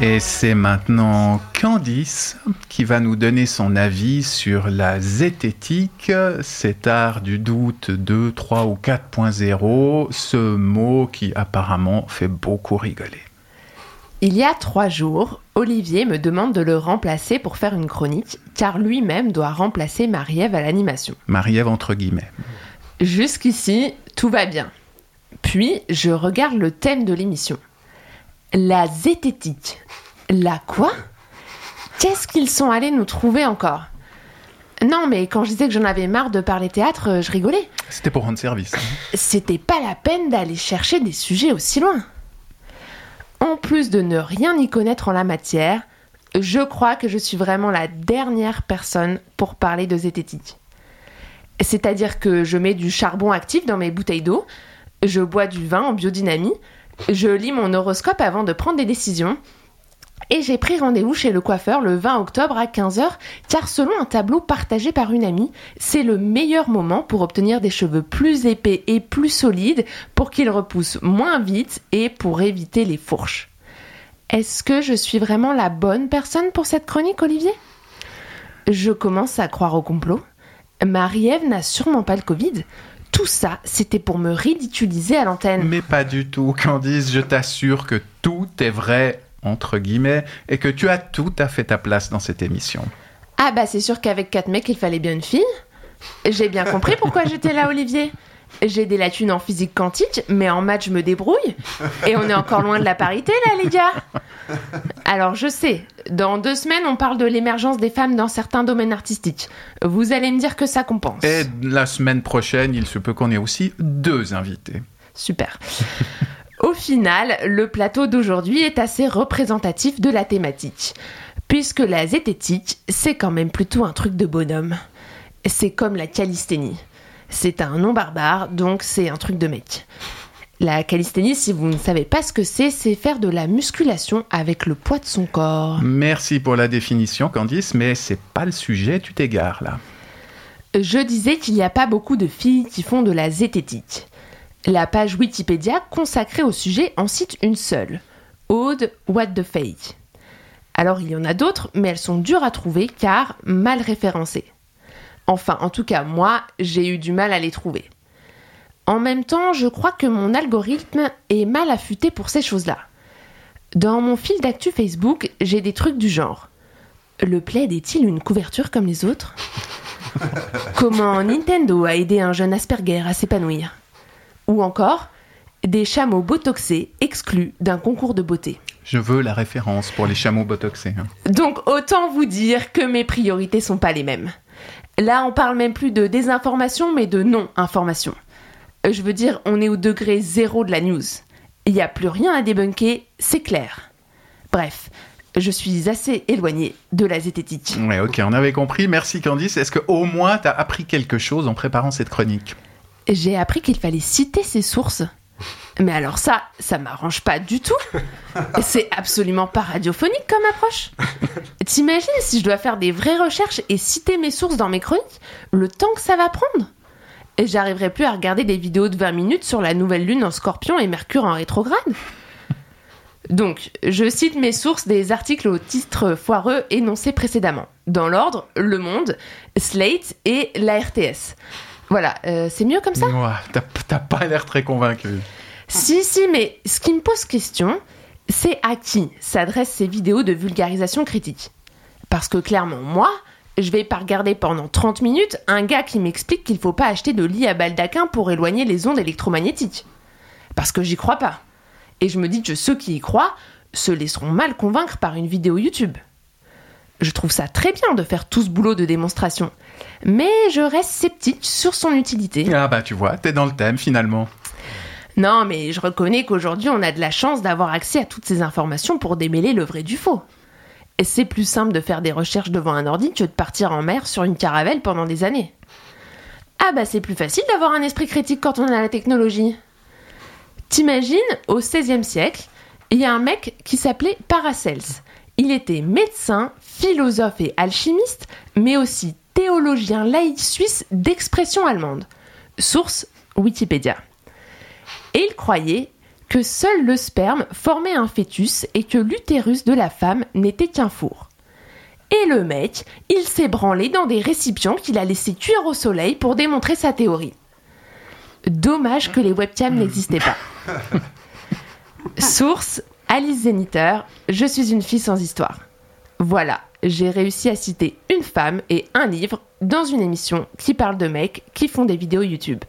Et c'est maintenant Candice qui va nous donner son avis sur la zététique, cet art du doute 2, 3 ou 4.0, ce mot qui apparemment fait beaucoup rigoler. Il y a trois jours, Olivier me demande de le remplacer pour faire une chronique, car lui-même doit remplacer Marie-Ève à l'animation. Marie-Ève entre guillemets. Jusqu'ici, tout va bien. Puis, je regarde le thème de l'émission. La zététique. La quoi? Qu'est-ce qu'ils sont allés nous trouver encore? Non, mais quand je disais que j'en avais marre de parler théâtre, euh, je rigolais. C'était pour rendre service. hein. C'était pas la peine d'aller chercher des sujets aussi loin. En plus de ne rien y connaître en la matière, je crois que je suis vraiment la dernière personne pour parler de zététique. C'est-à-dire que je mets du charbon actif dans mes bouteilles d'eau, je bois du vin en biodynamie, je lis mon horoscope avant de prendre des décisions, et j'ai pris rendez-vous chez le coiffeur le 20 octobre à 15h, car selon un tableau partagé par une amie, c'est le meilleur moment pour obtenir des cheveux plus épais et plus solides, pour qu'ils repoussent moins vite et pour éviter les fourches. Est-ce que je suis vraiment la bonne personne pour cette chronique, Olivier? Je commence à croire au complot. Marie-Ève n'a sûrement pas le Covid. Tout ça, c'était pour me ridiculiser à l'antenne. Mais pas du tout, Candice, je t'assure que tout est vrai, entre guillemets, et que tu as tout à fait ta place dans cette émission. Ah bah c'est sûr qu'avec quatre mecs, il fallait bien une fille. J'ai bien compris pourquoi j'étais là, Olivier. J'ai des lacunes en physique quantique, mais en maths, je me débrouille. Et on est encore loin de la parité, là, les gars. Alors, je sais, dans deux semaines, on parle de l'émergence des femmes dans certains domaines artistiques. Vous allez me dire que ça compense. Et la semaine prochaine, il se peut qu'on ait aussi deux invités. Super. Au final, le plateau d'aujourd'hui est assez représentatif de la thématique. Puisque la zététique, c'est quand même plutôt un truc de bonhomme. C'est comme la calisthénie. C'est un nom barbare, donc c'est un truc de mec. La calisthénie, si vous ne savez pas ce que c'est, c'est faire de la musculation avec le poids de son corps. Merci pour la définition, Candice, mais c'est pas le sujet, tu t'égares là. Je disais qu'il n'y a pas beaucoup de filles qui font de la zététique. La page Wikipédia consacrée au sujet en cite une seule. Aude What the Fake? Alors il y en a d'autres, mais elles sont dures à trouver car mal référencées. Enfin, en tout cas, moi, j'ai eu du mal à les trouver. En même temps, je crois que mon algorithme est mal affûté pour ces choses-là. Dans mon fil d'actu Facebook, j'ai des trucs du genre. Le plaid est-il une couverture comme les autres? Comment Nintendo a aidé un jeune Asperger à s'épanouir? Ou encore, des chameaux botoxés exclus d'un concours de beauté. Je veux la référence pour les chameaux botoxés. hein. Donc autant vous dire que mes priorités sont pas les mêmes. Là, on parle même plus de désinformation, mais de non-information. Euh, Je veux dire, on est au degré zéro de la news. Il n'y a plus rien à débunker, c'est clair. Bref, je suis assez éloignée de la zététique. Ouais, ok, on avait compris. Merci, Candice. Est-ce que au moins t'as appris quelque chose en préparant cette chronique? J'ai appris qu'il fallait citer ses sources. Mais alors ça, ça m'arrange pas du tout. C'est absolument pas radiophonique comme approche. T'imagines si je dois faire des vraies recherches et citer mes sources dans mes chroniques Le temps que ça va prendre? Et j'arriverai plus à regarder des vidéos de 20 minutes sur la nouvelle lune en scorpion et Mercure en rétrograde. Donc, je cite mes sources des articles au titre foireux énoncés précédemment. Dans l'ordre, Le Monde, Slate et la RTS. Voilà, euh, c'est mieux comme ça? T'as pas l'air très convaincu. Si, si, mais ce qui me pose question, c'est à qui s'adressent ces vidéos de vulgarisation critique? Parce que clairement, moi, je vais pas regarder pendant 30 minutes un gars qui m'explique qu'il faut pas acheter de lit à baldaquin pour éloigner les ondes électromagnétiques. Parce que j'y crois pas. Et je me dis que ceux qui y croient se laisseront mal convaincre par une vidéo YouTube. Je trouve ça très bien de faire tout ce boulot de démonstration, mais je reste sceptique sur son utilité. Ah bah tu vois, t'es dans le thème finalement. Non, mais je reconnais qu'aujourd'hui, on a de la chance d'avoir accès à toutes ces informations pour démêler le vrai du faux. Et c'est plus simple de faire des recherches devant un ordi que de partir en mer sur une caravelle pendant des années. Ah bah c'est plus facile d'avoir un esprit critique quand on a la technologie. T'imagines, au XVIe siècle, il y a un mec qui s'appelait Paracels. Il était médecin, philosophe et alchimiste, mais aussi théologien laïque suisse d'expression allemande. Source Wikipédia. Et il croyait que seul le sperme formait un fœtus et que l'utérus de la femme n'était qu'un four. Et le mec, il s'est branlé dans des récipients qu'il a laissé cuire au soleil pour démontrer sa théorie. Dommage que les webcams n'existaient pas. Source Alice Zeniter, Je suis une fille sans histoire. Voilà, j'ai réussi à citer une femme et un livre dans une émission qui parle de mecs qui font des vidéos YouTube.